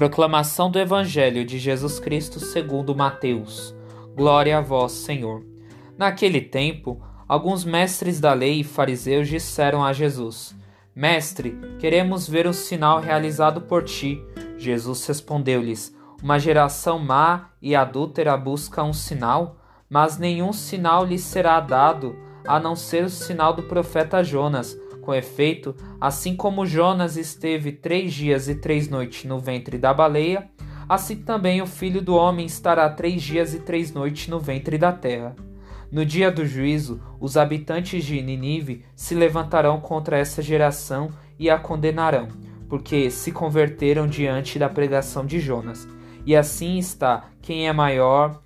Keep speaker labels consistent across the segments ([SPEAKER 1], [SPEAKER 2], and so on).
[SPEAKER 1] Proclamação do Evangelho de Jesus Cristo segundo Mateus. Glória a vós, Senhor. Naquele tempo, alguns mestres da lei e fariseus disseram a Jesus: Mestre, queremos ver um sinal realizado por ti. Jesus respondeu-lhes: Uma geração má e adúltera busca um sinal, mas nenhum sinal lhes será dado, a não ser o sinal do profeta Jonas. Com efeito, assim como Jonas esteve três dias e três noites no ventre da baleia, assim também o filho do homem estará três dias e três noites no ventre da terra. No dia do juízo, os habitantes de Ninive se levantarão contra essa geração e a condenarão, porque se converteram diante da pregação de Jonas. E assim está quem é maior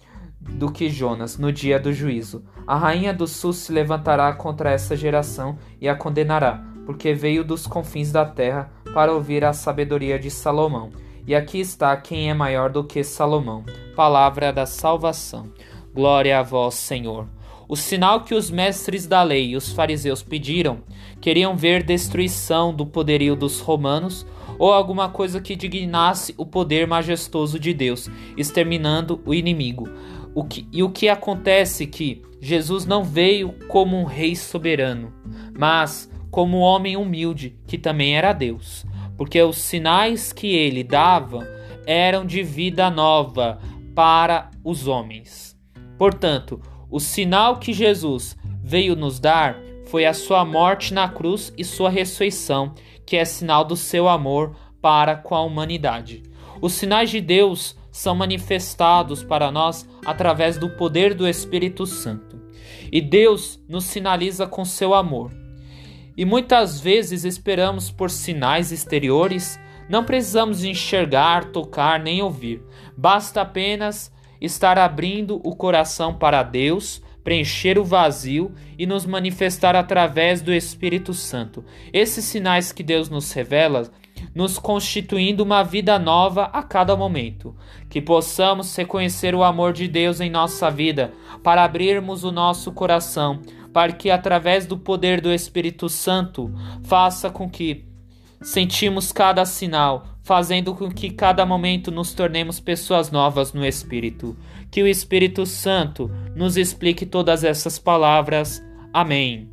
[SPEAKER 1] do que Jonas no dia do juízo. A rainha do sul se levantará contra essa geração e a condenará, porque veio dos confins da terra para ouvir a sabedoria de Salomão. E aqui está quem é maior do que Salomão. Palavra da salvação. Glória a vós, Senhor. O sinal que os mestres da lei e os fariseus pediram queriam ver destruição do poderio dos romanos ou alguma coisa que dignasse o poder majestoso de Deus, exterminando o inimigo. O que, e o que acontece que Jesus não veio como um rei soberano, mas como um homem humilde que também era Deus, porque os sinais que ele dava eram de vida nova para os homens. Portanto, o sinal que Jesus veio nos dar foi a sua morte na cruz e sua ressurreição, que é sinal do seu amor para com a humanidade. Os sinais de Deus são manifestados para nós através do poder do Espírito Santo. E Deus nos sinaliza com seu amor. E muitas vezes esperamos por sinais exteriores, não precisamos enxergar, tocar nem ouvir. Basta apenas estar abrindo o coração para Deus, preencher o vazio e nos manifestar através do Espírito Santo. Esses sinais que Deus nos revela nos constituindo uma vida nova a cada momento. Que possamos reconhecer o amor de Deus em nossa vida, para abrirmos o nosso coração, para que através do poder do Espírito Santo faça com que sentimos cada sinal, fazendo com que cada momento nos tornemos pessoas novas no Espírito. Que o Espírito Santo nos explique todas essas palavras. Amém.